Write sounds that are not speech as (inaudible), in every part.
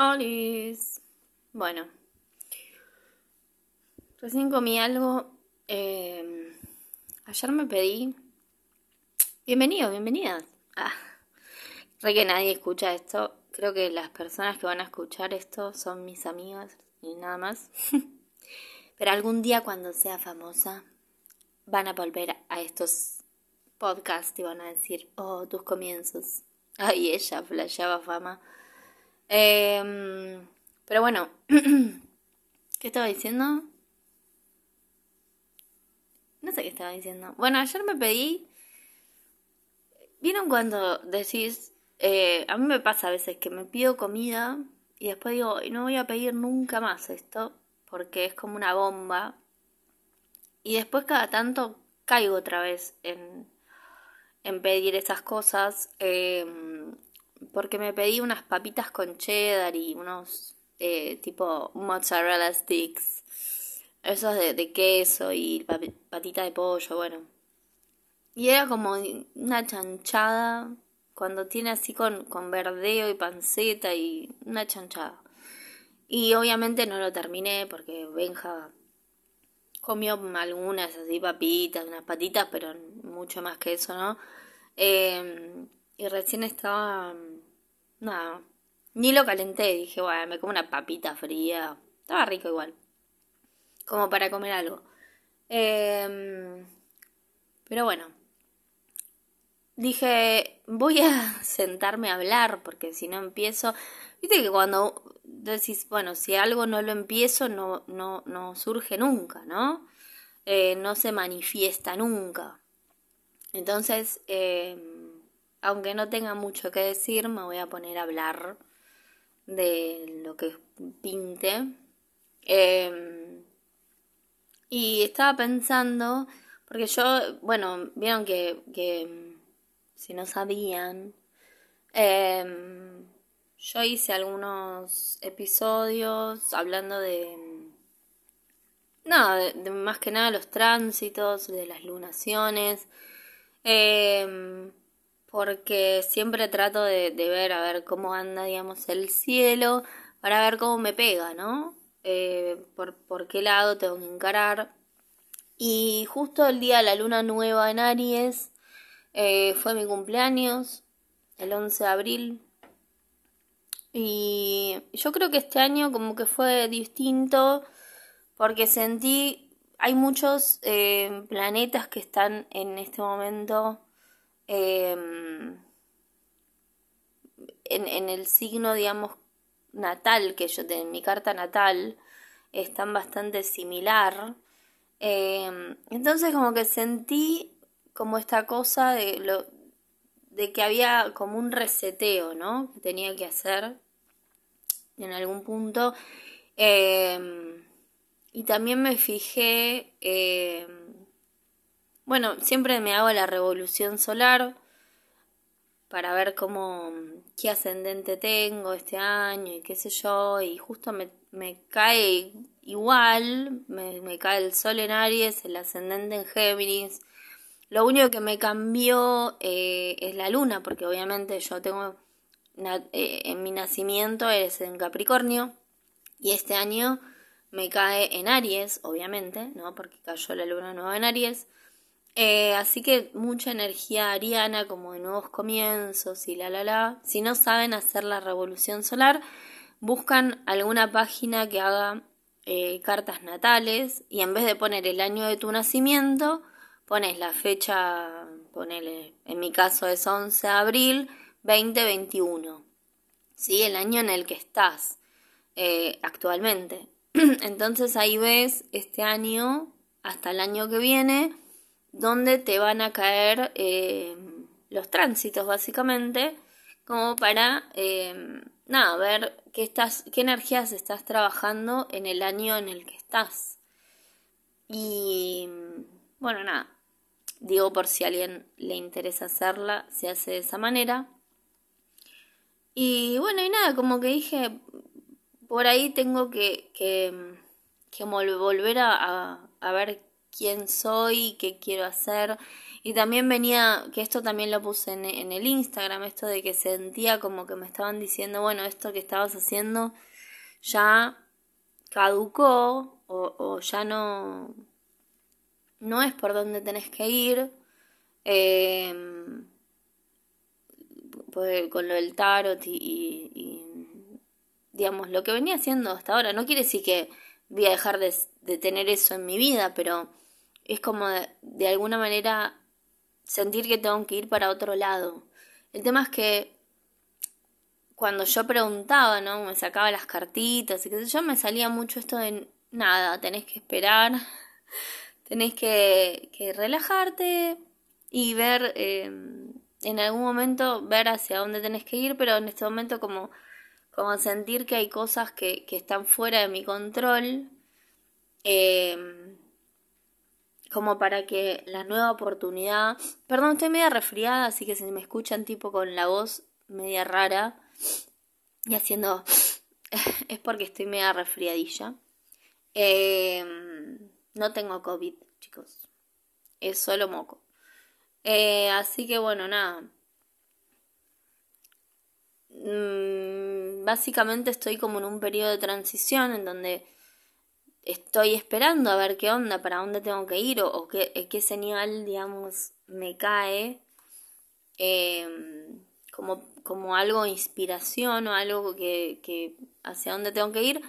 Olis. Bueno. Recién comí algo. Eh, ayer me pedí. Bienvenido, bienvenidas. Ah, que nadie escucha esto. Creo que las personas que van a escuchar esto son mis amigas y nada más. (laughs) Pero algún día cuando sea famosa van a volver a estos podcasts y van a decir, oh, tus comienzos. Ay, ella flasheaba fama. Eh, pero bueno, (clears throat) ¿qué estaba diciendo? No sé qué estaba diciendo. Bueno, ayer me pedí... ¿Vieron cuando decís... Eh, a mí me pasa a veces que me pido comida y después digo, no voy a pedir nunca más esto porque es como una bomba. Y después cada tanto caigo otra vez en, en pedir esas cosas. Eh, porque me pedí unas papitas con cheddar y unos eh, tipo mozzarella sticks, esos de, queso y patita de pollo, bueno. Y era como una chanchada, cuando tiene así con, con verdeo y panceta y una chanchada. Y obviamente no lo terminé porque Benja comió algunas así papitas, unas patitas, pero mucho más que eso, ¿no? Eh, y recién estaba. Nada. Ni lo calenté. Dije, bueno, me como una papita fría. Estaba rico igual. Como para comer algo. Em, pero bueno. Dije, voy a (laughs) sentarme a hablar porque si no empiezo. Viste que cuando decís, bueno, si algo no lo empiezo, no, no, no surge nunca, ¿no? Eh, no se manifiesta nunca. Entonces, eh, aunque no tenga mucho que decir, me voy a poner a hablar de lo que pinte. Em, y estaba pensando, porque yo, bueno, vieron que, que si no sabían, em, yo hice algunos episodios hablando de, no, de, más que nada los tránsitos, de las lunaciones. Porque siempre trato de, ver a ver cómo anda, digamos, el cielo, para ver cómo me pega, ¿no? Eh, por, por qué lado tengo que encarar. Y justo el día de la luna nueva en Aries eh, fue mi cumpleaños, el 11 de abril. Y yo creo que este año como que fue distinto porque sentí, hay muchos eh, planetas que están en este momento Em, en, el signo, digamos, natal que yo tengo, en mi carta natal, están bastante similar. Em, entonces como que sentí como esta cosa de lo de que había como un reseteo, ¿no? Que tenía que hacer en algún punto. Em, y también me fijé bueno, siempre me hago la revolución solar para ver cómo, qué ascendente tengo este año y qué sé yo, y justo me, me cae igual, me, cae el sol en Aries, el ascendente en Géminis. Lo único que me cambió eh, es la luna, porque obviamente yo tengo, eh, en mi nacimiento es en Capricornio, y este año me cae en Aries, obviamente, ¿no? Porque cayó la luna nueva en Aries. Eh, así que mucha energía ariana, como de nuevos comienzos y la la la. Si no saben hacer la revolución solar, buscan alguna página que haga eh, cartas natales y en vez de poner el año de tu nacimiento, pones la fecha, ponele, en mi caso es 11 de abril 2021. ¿Sí? El año en el que estás eh, actualmente. (clears throat) Entonces ahí ves este año hasta el año que viene donde te van a caer eh, los tránsitos básicamente, como para, eh, nada, ver qué, estás, qué energías estás trabajando en el año en el que estás. Y bueno, nada, digo por si a alguien le interesa hacerla, se hace de esa manera. Y bueno, y nada, como que dije, por ahí tengo que, que, volver a, a, a ver quién soy, qué quiero hacer. Y también venía, que esto también lo puse en, el Instagram, esto de que sentía como que me estaban diciendo, bueno, esto que estabas haciendo ya caducó o, ya no, no es por donde tenés que ir. Eh, pues, con lo del tarot y, digamos, lo que venía haciendo hasta ahora. No quiere decir que voy a dejar de, tener eso en mi vida, pero es como de, alguna manera sentir que tengo que ir para otro lado. El tema es que cuando yo preguntaba, ¿no? Me sacaba las cartitas y qué sé yo, me salía mucho esto de nada, tenés que esperar, (laughs) tenés que, que relajarte y ver eh, en algún momento ver hacia dónde tenés que ir, pero en este momento como, como sentir que hay cosas que, que están fuera de mi control, em, como para que la nueva oportunidad... Perdón, estoy media resfriada, así que si me escuchan tipo con la voz media rara y haciendo... (laughs) es porque estoy media resfriadilla. Em, no tengo COVID, chicos. Es solo moco. Eh, así que bueno, nada. Mm, básicamente estoy como en un periodo de transición en donde estoy esperando a ver qué onda, para dónde tengo que ir o, qué, eh, qué, señal, digamos, me cae em, como, como algo inspiración o algo que, que hacia dónde tengo que ir.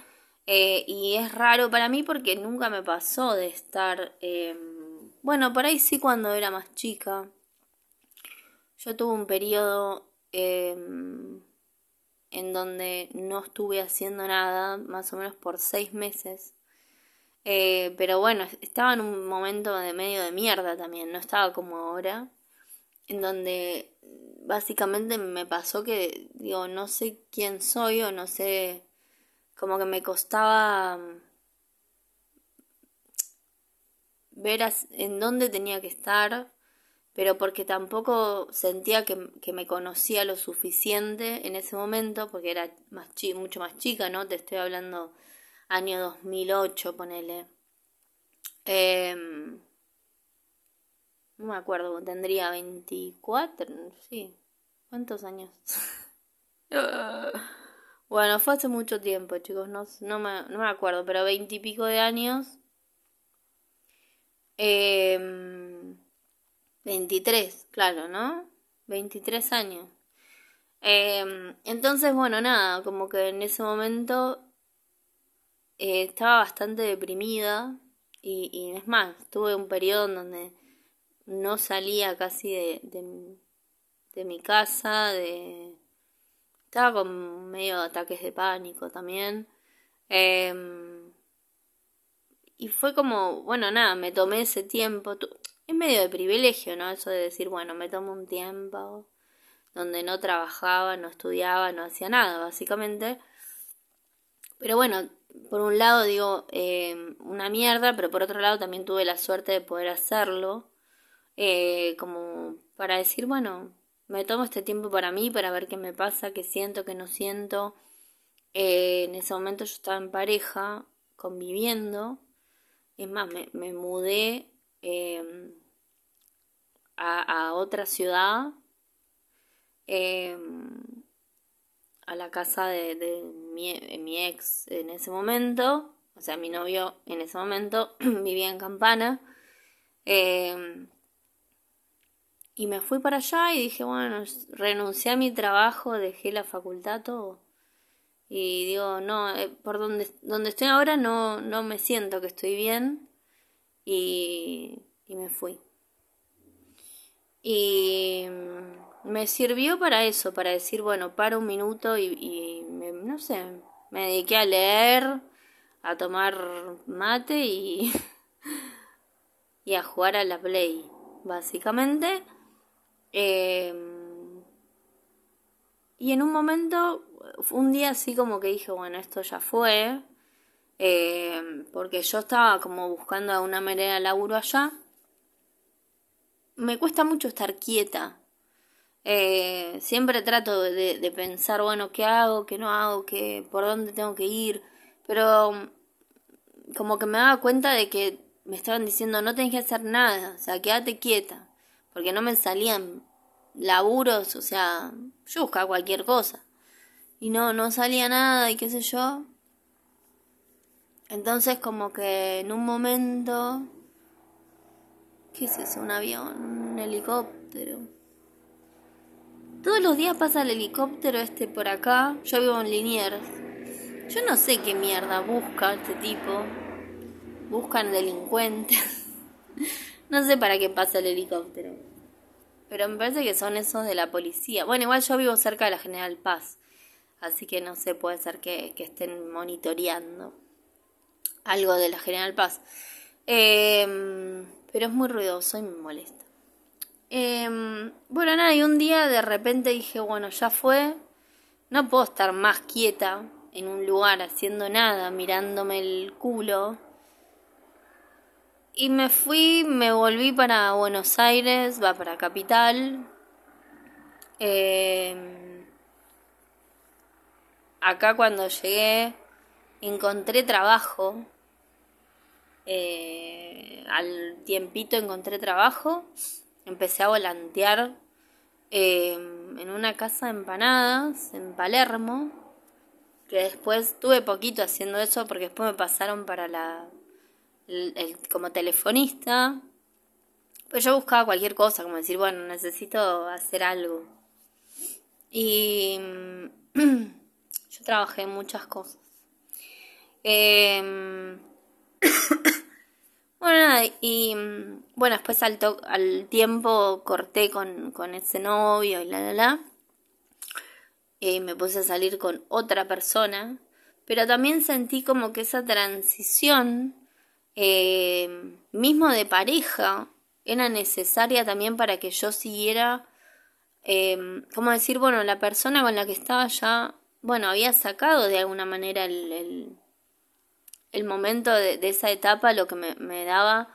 Eh, y es raro para mí porque nunca me pasó de estar em, bueno, por ahí sí cuando era más chica. Yo tuve un periodo em, en donde no estuve haciendo nada, más o menos por seis meses. Eh, pero bueno, estaba en un momento de medio de mierda también, no estaba como ahora, en donde básicamente me pasó que, digo, no sé quién soy o no sé, como que me costaba ver en dónde tenía que estar, pero porque tampoco sentía que, me conocía lo suficiente en ese momento, porque era más mucho más chica, ¿no? Te estoy hablando año 2008, ponele. Em, no me acuerdo, tendría 24, sí. ¿Cuántos años? (laughs) bueno, fue hace mucho tiempo, chicos, no, no, me, no me acuerdo, pero veintipico de años. Eh, em, 23, claro, ¿no? 23 años. Em, entonces, bueno, nada, como que en ese momento eh, estaba bastante deprimida y, y, es más, tuve un periodo en donde no salía casi de, de, mi casa, de... Estaba con medio ataques de pánico también. Eh, y fue como, bueno, nada, me tomé ese tiempo. Es medio de privilegio, ¿no? Eso de decir, bueno, me tomo un tiempo donde no trabajaba, no estudiaba, no hacía nada, básicamente. Pero bueno, por un lado digo, eh, una mierda, pero por otro lado también tuve la suerte de poder hacerlo. Eh, como para decir, bueno, me tomo este tiempo para mí, para ver qué me pasa, qué siento, qué no siento. Eh, en ese momento yo estaba en pareja, conviviendo. Es más, me, mudé em, a, otra ciudad, em, a la casa de, mi, ex en ese momento, o sea, mi novio en ese momento (clears throat) vivía en Campana. Em, y me fui para allá y dije, bueno, renuncié a mi trabajo, dejé la facultad, todo. Y digo, no, eh, por donde, donde estoy ahora no, no me siento que estoy bien. Y, y me fui. Y me sirvió para eso, para decir, bueno, para un minuto y, me, no sé, me dediqué a leer, a tomar mate y, (laughs) y a jugar a la play, básicamente. Eh, y en un momento, un día así como que dije, bueno, esto ya fue, eh, porque yo estaba como buscando una manera de laburo allá. Me cuesta mucho estar quieta. Eh, siempre trato de, de, pensar, bueno, ¿qué hago? ¿Qué no hago? ¿Qué, ¿Por dónde tengo que ir? Pero como que me daba cuenta de que me estaban diciendo, no tenés que hacer nada, o sea, quédate quieta. porque no me salían laburos, o sea, yo cualquier cosa. Y no, no salía nada y qué sé yo. Entonces como que en un momento... ¿Qué es eso? ¿Un avión? ¿Un helicóptero? Todos los días pasa el helicóptero este por acá. Yo vivo en Liniers. Yo no sé qué mierda busca este tipo. Buscan delincuentes. (laughs) no sé para qué pasa el helicóptero. Pero me parece que son esos de la policía. Bueno, igual yo vivo cerca de la General Paz. Así que no sé, puede ser que, estén monitoreando algo de la General Paz. Em, pero es muy ruidoso y me molesta. Em, bueno, nada, y un día de repente dije, bueno, ya fue. No puedo estar más quieta en un lugar haciendo nada, mirándome el culo y me fui, me volví para Buenos Aires, va para Capital. Eh, acá cuando llegué encontré trabajo. Eh, al tiempito encontré trabajo. Empecé a volantear eh, en una casa de empanadas en Palermo. Que después tuve poquito haciendo eso porque después me pasaron para la como telefonista. Pues yo buscaba cualquier cosa, como decir, bueno, necesito hacer algo. Y (clears throat) yo trabajé en muchas cosas. Em, bueno, y bueno, después al, al tiempo corté con, con ese novio y la, la, la. Y me puse a salir con otra persona. Pero también sentí como que esa transición eh, mismo de pareja, era necesaria también para que yo siguiera, eh, como decir, bueno, la persona con la que estaba ya, bueno, había sacado de alguna manera el, momento de, esa etapa, lo que me, daba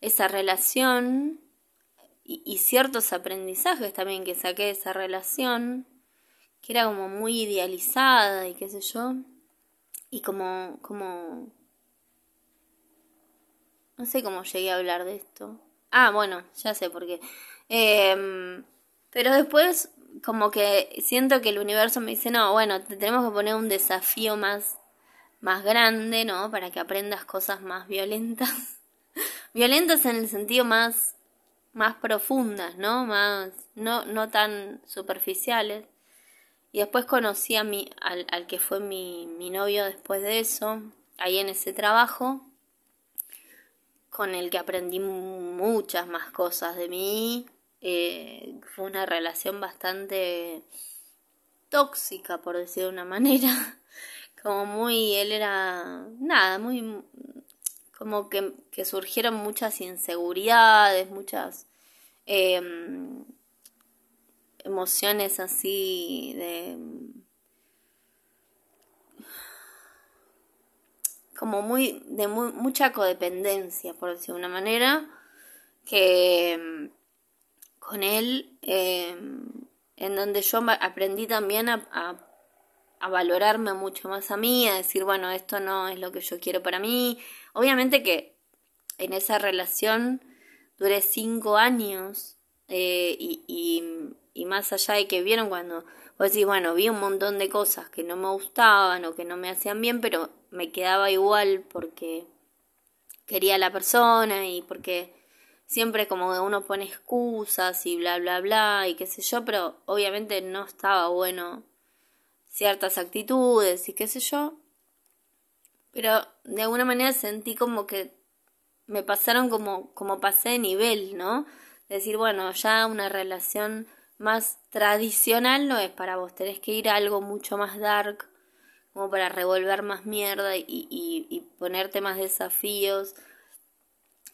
esa relación y, y, ciertos aprendizajes también que saqué de esa relación, que era como muy idealizada y qué sé yo, y como, como no sé cómo llegué a hablar de esto. Ah, bueno, ya sé por qué. Em, pero después, como que siento que el universo me dice, no, bueno, te tenemos que poner un desafío más, más grande, ¿no? Para que aprendas cosas más violentas. (laughs) violentas en el sentido más, más profundas, ¿no? Más, no, no tan superficiales. Y después conocí a mi, al, al que fue mi, mi novio después de eso, ahí en ese trabajo con el que aprendí muchas más cosas de mí. Eh, fue una relación bastante tóxica, por decir de una manera. (laughs) Como muy, él era, nada, muy, como que, que surgieron muchas inseguridades, muchas em, emociones así de como muy de mucha codependencia, por decirlo de una manera, que mm, con él, em, en donde yo aprendí también a, a, valorarme mucho más a mí, a decir, bueno, esto no es lo que yo quiero para mí. Obviamente que en esa relación duré cinco años eh, y, más allá de que vieron cuando vos decís, bueno, vi un montón de cosas que no me gustaban o que no me hacían bien, pero me quedaba igual porque quería a la persona y porque siempre como uno pone excusas y bla bla bla y qué sé yo, pero obviamente no estaba bueno ciertas actitudes y qué sé yo. Pero de alguna manera sentí como que me pasaron como, como pasé de nivel, ¿no? Decir, bueno, ya una relación más tradicional no es para vos, tenés que ir a algo mucho más dark, como para revolver más mierda y, y, ponerte más desafíos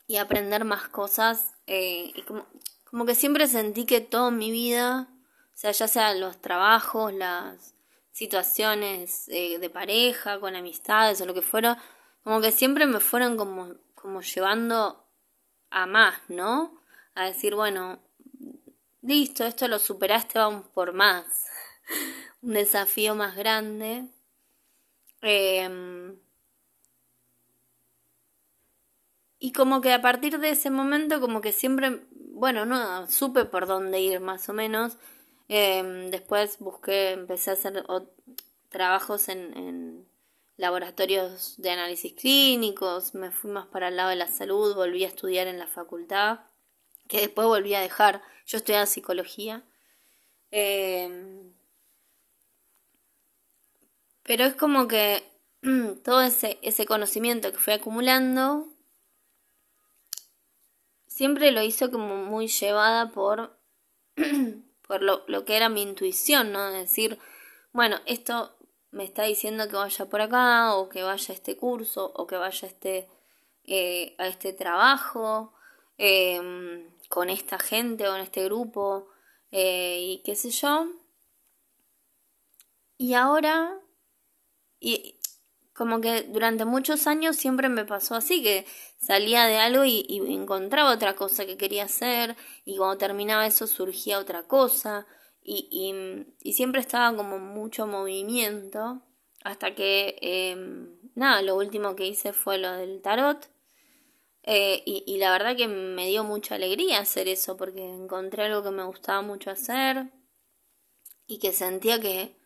y aprender más cosas. Eh, y como, como que siempre sentí que toda mi vida, o sea, ya sea los trabajos, las situaciones eh, de pareja, con amistades o lo que fuera, como que siempre me fueron como, como llevando a más, ¿no? A decir, bueno, listo, esto lo superaste, vamos por más. (laughs) Un desafío más grande. Em, y como que a partir de ese momento, como que siempre bueno, no, supe por dónde ir más o menos. Em, después busqué, empecé a hacer trabajos en, laboratorios de análisis clínicos, me fui más para el lado de la salud, volví a estudiar en la facultad, que después volví a dejar. Yo estudiaba psicología. Em, pero es como que (clears throat) todo ese, ese conocimiento que fui acumulando siempre lo hizo como muy llevada por, (clears throat) por lo, lo, que era mi intuición, ¿no? Decir, bueno, esto me está diciendo que vaya por acá, o que vaya a este curso, o que vaya a este, eh, a este trabajo, em, con esta gente o en este grupo, eh, y qué sé yo. Y ahora, como que durante muchos años siempre me pasó así, que salía de algo y, encontraba otra cosa que quería hacer y cuando terminaba eso surgía otra cosa y, y, siempre estaba como mucho movimiento hasta que, em, nada, lo último que hice fue lo del tarot eh, y, y la verdad que me dio mucha alegría hacer eso porque encontré algo que me gustaba mucho hacer y que sentía que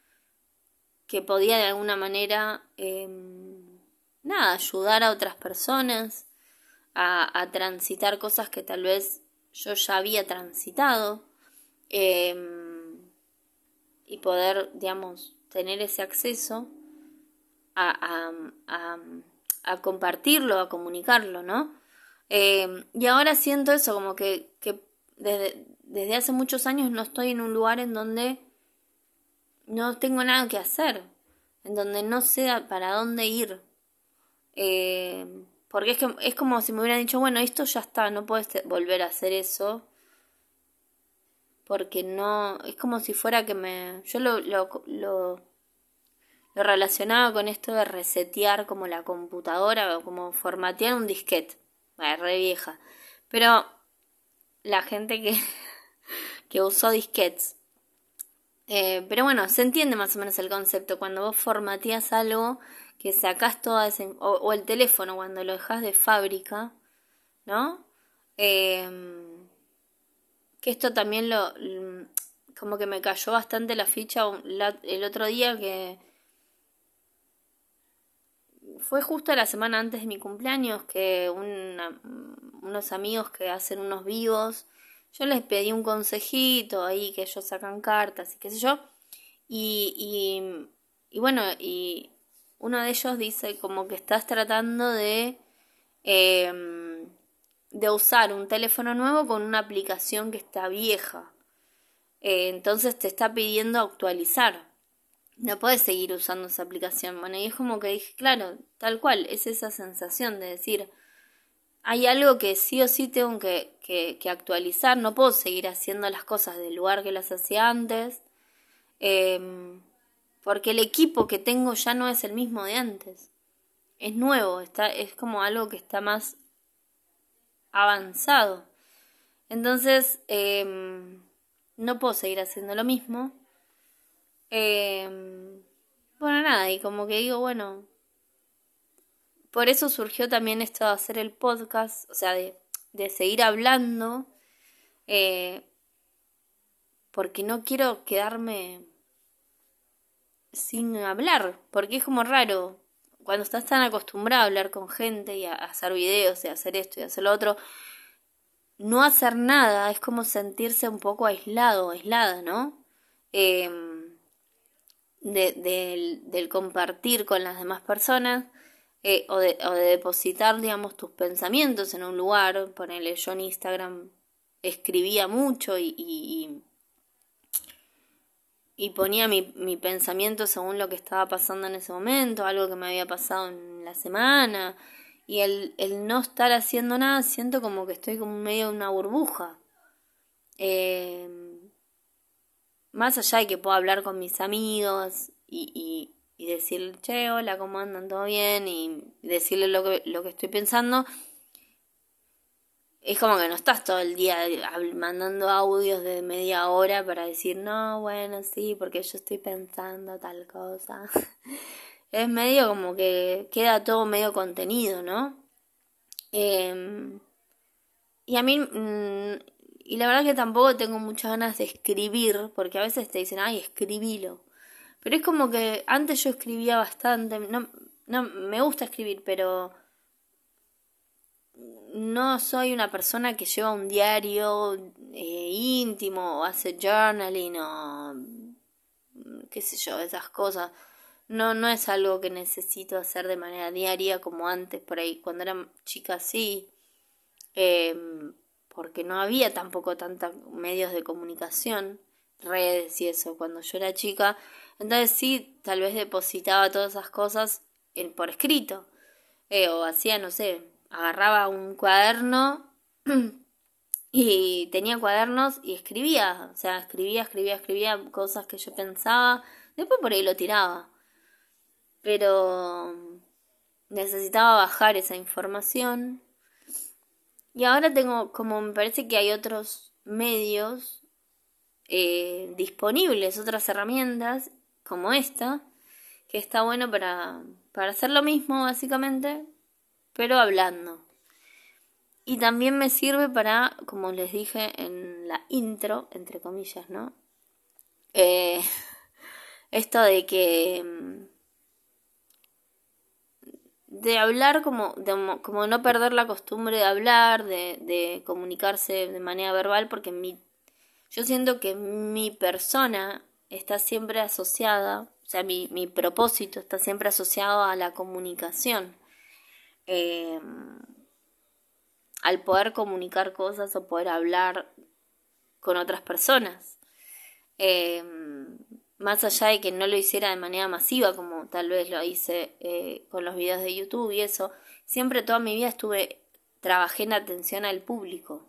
que podía de alguna manera, em, nada, ayudar a otras personas a, transitar cosas que tal vez yo ya había transitado em, y poder, digamos, tener ese acceso a, a, a compartirlo, a comunicarlo, ¿no? Em, y ahora siento eso, como que, que desde, desde hace muchos años no estoy en un lugar en donde no tengo nada que hacer, en donde no sé para dónde ir. Eh, porque es, que, es como si me hubieran dicho, bueno, esto ya está, no puedes volver a hacer eso. Porque no, es como si fuera que me... Yo lo, lo, lo, lo relacionaba con esto de resetear como la computadora o como formatear un disquete. Bueno, re vieja. Pero la gente que, (laughs) que usó disquetes eh, pero bueno, se entiende más o menos el concepto. Cuando vos formateas algo, que sacás toda ese... O, el teléfono, cuando lo dejas de fábrica, ¿no? Em, que esto también lo... Como que me cayó bastante la ficha el otro día que... Fue justo la semana antes de mi cumpleaños que unos amigos que hacen unos vivos yo les pedí un consejito ahí, que ellos sacan cartas y qué sé yo. Y, y, bueno, y uno de ellos dice como que estás tratando de, em, de usar un teléfono nuevo con una aplicación que está vieja. Eh, entonces te está pidiendo actualizar. No puedes seguir usando esa aplicación. Bueno, y es como que dije, claro, tal cual, es esa sensación de decir, hay algo que sí o sí tengo que, que, actualizar, no puedo seguir haciendo las cosas del lugar que las hacía antes, em, porque el equipo que tengo ya no es el mismo de antes, es nuevo, está, es como algo que está más avanzado. Entonces, em, no puedo seguir haciendo lo mismo. Em, bueno, nada, y como que digo, bueno, por eso surgió también esto de hacer el podcast, o sea, de, de seguir hablando, eh, porque no quiero quedarme sin hablar, porque es como raro, cuando estás tan acostumbrado a hablar con gente y a, hacer videos y a hacer esto y hacer lo otro, no hacer nada es como sentirse un poco aislado, aislada, ¿no? Em, del compartir con las demás personas eh, o, de, o, de, depositar, digamos, tus pensamientos en un lugar. Ponele, yo en Instagram escribía mucho y, y, y ponía mi, mi, pensamiento según lo que estaba pasando en ese momento, algo que me había pasado en la semana. Y el, el no estar haciendo nada, siento como que estoy como medio de una burbuja. Eh, más allá de que puedo hablar con mis amigos y, y decirle, che, hola, ¿cómo andan? ¿Todo bien? Y decirle lo que, lo que estoy pensando. Es como que no estás todo el día mandando audios de media hora para decir, no, bueno, sí, porque yo estoy pensando tal cosa. (laughs) es medio como que queda todo medio contenido, ¿no? Em, y a mí, mm, y la verdad que tampoco tengo muchas ganas de escribir, porque a veces te dicen, ay, escribilo. Pero es como que antes yo escribía bastante, no, no me gusta escribir, pero no soy una persona que lleva un diario eh, íntimo o hace journaling o qué sé yo, esas cosas. No, no es algo que necesito hacer de manera diaria como antes, por ahí, cuando era chica sí, em, porque no había tampoco tantos medios de comunicación, redes y eso, cuando yo era chica. Entonces sí, tal vez depositaba todas esas cosas en, por escrito, eh, o hacía, no sé, agarraba un cuaderno (clears throat) y tenía cuadernos y escribía, o sea, escribía, escribía, escribía cosas que yo pensaba, después por ahí lo tiraba. Pero necesitaba bajar esa información. Y ahora tengo, como me parece que hay otros medios eh, disponibles, otras herramientas como esta, que está bueno para, para hacer lo mismo básicamente, pero hablando. Y también me sirve para, como les dije en la intro, entre comillas, ¿no? Eh, (laughs) esto de que... Mm, de hablar como, de, como no perder la costumbre de hablar, de, de comunicarse de manera verbal, porque mi, yo siento que mi persona está siempre asociada, o sea, mi, mi propósito está siempre asociado a la comunicación. Eh, al poder comunicar cosas o poder hablar con otras personas. Eh, más allá de que no lo hiciera de manera masiva, como tal vez lo hice eh, con los videos de YouTube y eso, siempre toda mi vida estuve, trabajé en atención al público.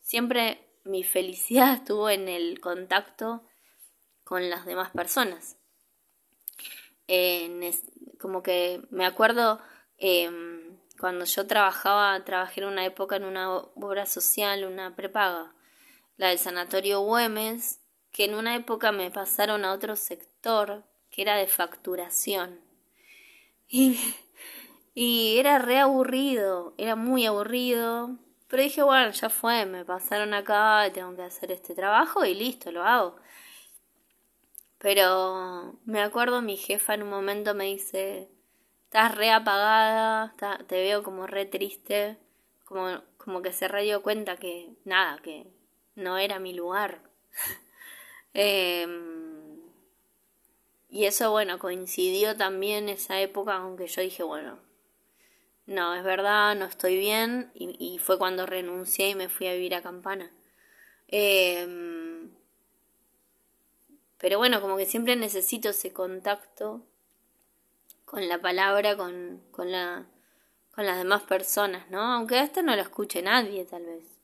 Siempre mi (laughs) felicidad estuvo en el contacto con las demás personas. como que me acuerdo em, cuando yo trabajaba, trabajé en una época en una obra social, una prepaga, la del Sanatorio Güemes, que en una época me pasaron a otro sector que era de facturación. Y, y era re aburrido, era muy aburrido. Pero dije, bueno, ya fue, me pasaron acá, tengo que hacer este trabajo y listo, lo hago. Pero me acuerdo mi jefa en un momento me dice, estás re apagada, te veo como re triste, como, como que se re dio cuenta que nada, que no era mi lugar. (laughs) Em, y eso, bueno, coincidió también esa época, aunque yo dije, bueno, no, es verdad, no estoy bien, y, fue cuando renuncié y me fui a vivir a Campana. Em, pero bueno, como que siempre necesito ese contacto con la palabra, con, con, la, con las demás personas, ¿no? Aunque esto no lo escuche nadie, tal vez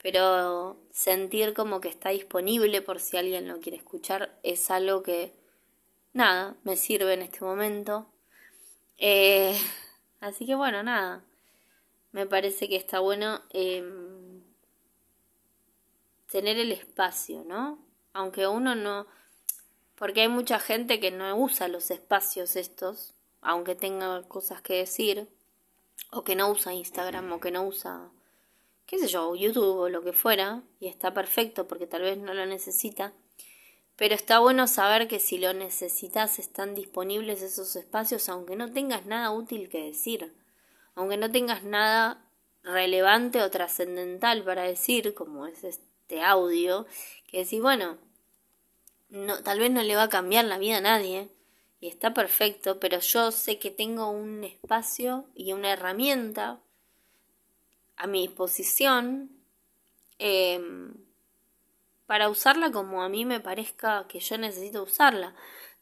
pero sentir como que está disponible por si alguien lo quiere escuchar es algo que, nada, me sirve en este momento. Eh, (laughs) así que bueno, nada, me parece que está bueno em, tener el espacio, ¿no? Aunque uno no, porque hay mucha gente que no usa los espacios estos, aunque tenga cosas que decir, o que no usa Instagram, o que no usa qué sé yo, YouTube o lo que fuera, y está perfecto porque tal vez no lo necesita, pero está bueno saber que si lo necesitas están disponibles esos espacios aunque no tengas nada útil que decir, aunque no tengas nada relevante o trascendental para decir, como es este audio, que decís, bueno, no, tal vez no le va a cambiar la vida a nadie, y está perfecto, pero yo sé que tengo un espacio y una herramienta a mi disposición em, para usarla como a mí me parezca que yo necesito usarla.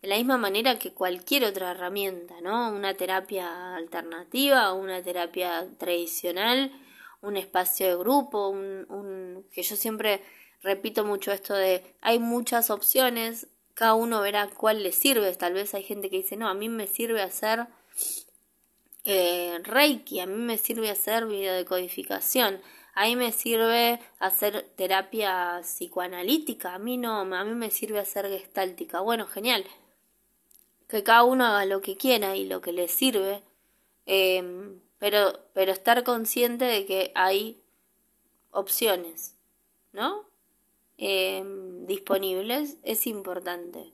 De la misma manera que cualquier otra herramienta, ¿no? Una terapia alternativa, una terapia tradicional, un espacio de grupo, un, que yo siempre repito mucho esto de hay muchas opciones, cada uno verá cuál le sirve. Tal vez hay gente que dice, no, a mí me sirve hacer eh, Reiki, a mí me sirve hacer videodecodificación, a mí me sirve hacer terapia psicoanalítica, a mí no, a mí me sirve hacer gestáltica. Bueno, genial. Que cada uno haga lo que quiera y lo que le sirve, em, pero, pero estar consciente de que hay opciones, ¿no? Em, disponibles es importante.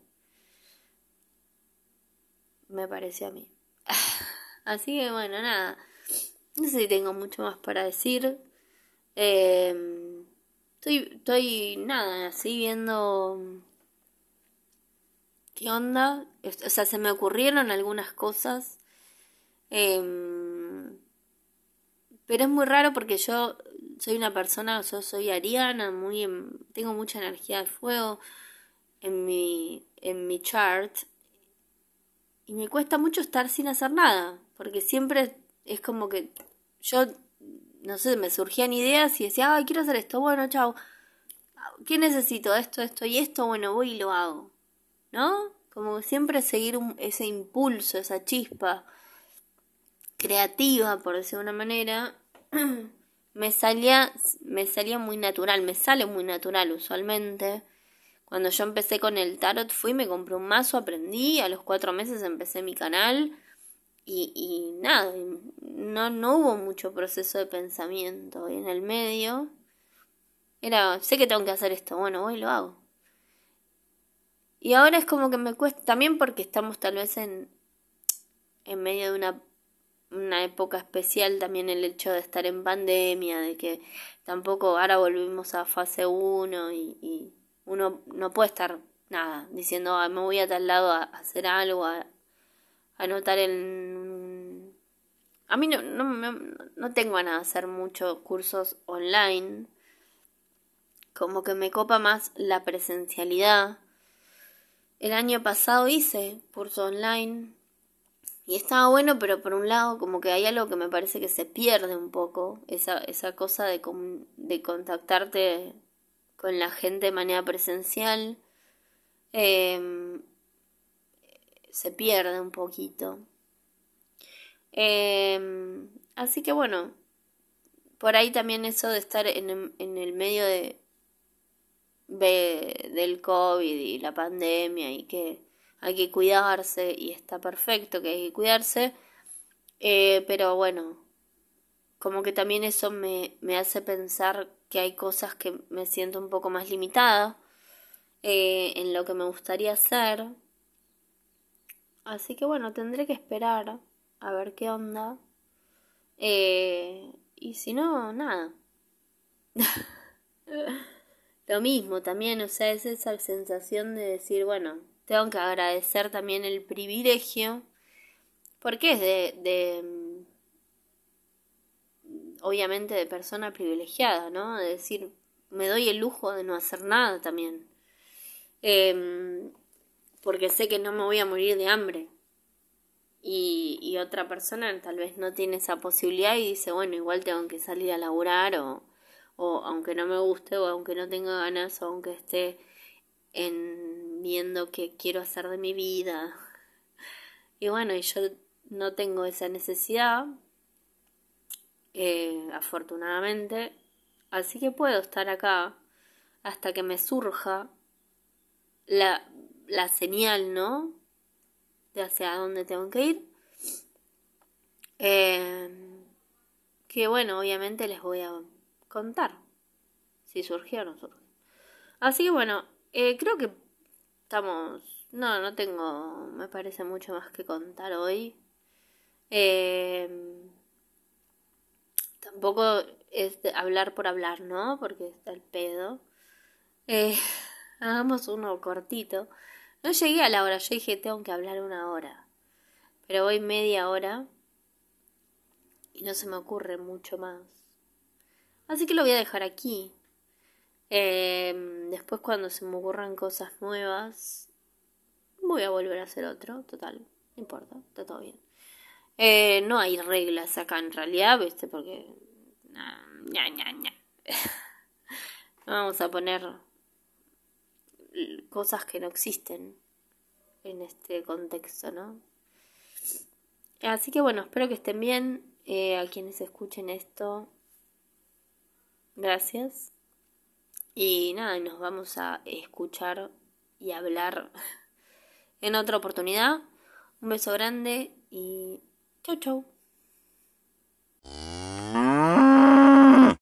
Me parece a mí. (laughs) Así que bueno, nada. No sé si tengo mucho más para decir. Em, estoy, estoy, nada, así viendo qué onda. O sea, se me ocurrieron algunas cosas. Em, pero es muy raro porque yo soy una persona, yo soy ariana, muy tengo mucha energía de fuego en mi, en mi chart. Y me cuesta mucho estar sin hacer nada. Porque siempre es como que yo, no sé, me surgían ideas y decía, ay, quiero hacer esto. Bueno, chao. ¿Qué necesito? Esto, esto y esto. Bueno, voy y lo hago. ¿No? Como siempre seguir ese impulso, esa chispa creativa, por decir de una manera, (clears throat) me salía, me salía muy natural, me sale muy natural usualmente. Cuando yo empecé con el tarot fui, me compré un mazo, aprendí, a los cuatro meses empecé mi canal y, y nada, no, no hubo mucho proceso de pensamiento en el medio. Era, sé que tengo que hacer esto, bueno, voy y lo hago. Y ahora es como que me cuesta, también porque estamos tal vez en, en medio de una, una época especial, también el hecho de estar en pandemia, de que tampoco ahora volvimos a fase 1 y, uno no puede estar nada diciendo me voy a tal lado a, hacer algo, a, anotar en... A mí no, no, no tengo ganas de hacer muchos cursos online, como que me copa más la presencialidad. El año pasado hice curso online y estaba bueno, pero por un lado como que hay algo que me parece que se pierde un poco, esa, esa cosa de, de contactarte con la gente de manera presencial, em, se pierde un poquito. Em, así que bueno, por ahí también eso de estar en, en el medio de, ve del COVID y la pandemia y que hay que cuidarse y está perfecto que hay que cuidarse, eh, pero bueno, como que también eso me, me, hace pensar que hay cosas que me siento un poco más limitada eh, en lo que me gustaría hacer. Así que bueno, tendré que esperar a ver qué onda. Eh, y si no, nada. (laughs) lo mismo también, o sea, es esa sensación de decir, bueno, tengo que agradecer también el privilegio, porque es de, de obviamente de persona privilegiada, ¿no? De decir, me doy el lujo de no hacer nada también. Em, porque sé que no me voy a morir de hambre. Y, y otra persona tal vez no tiene esa posibilidad y dice, bueno, igual tengo que salir a laburar o, o aunque no me guste o aunque no tenga ganas o aunque esté en viendo qué quiero hacer de mi vida. Y bueno, y yo no tengo esa necesidad, eh, afortunadamente, así que puedo estar acá hasta que me surja la, la señal, ¿no? De hacia dónde tengo que ir. Eh, que bueno, obviamente les voy a contar si surgió o no surgió. Así que bueno, eh, creo que estamos... No, no tengo, me parece mucho más que contar hoy. Eh, tampoco es hablar por hablar, ¿no? Porque está el pedo. Eh, (laughs) hagamos uno cortito. No llegué a la hora, yo dije tengo que hablar una hora. Pero voy media hora y no se me ocurre mucho más. Así que lo voy a dejar aquí. Em, después cuando se me ocurran cosas nuevas, voy a volver a hacer otro, total, no importa, está todo bien. Eh, no hay reglas acá en realidad, ¿viste? Porque... (laughs) no vamos a poner cosas que no existen en este contexto, ¿no? Así que bueno, espero que estén bien. Eh, a quienes escuchen esto, Gracias. Y nada, nos vamos a escuchar y hablar (laughs) en otra oportunidad. Un beso grande y chau chau.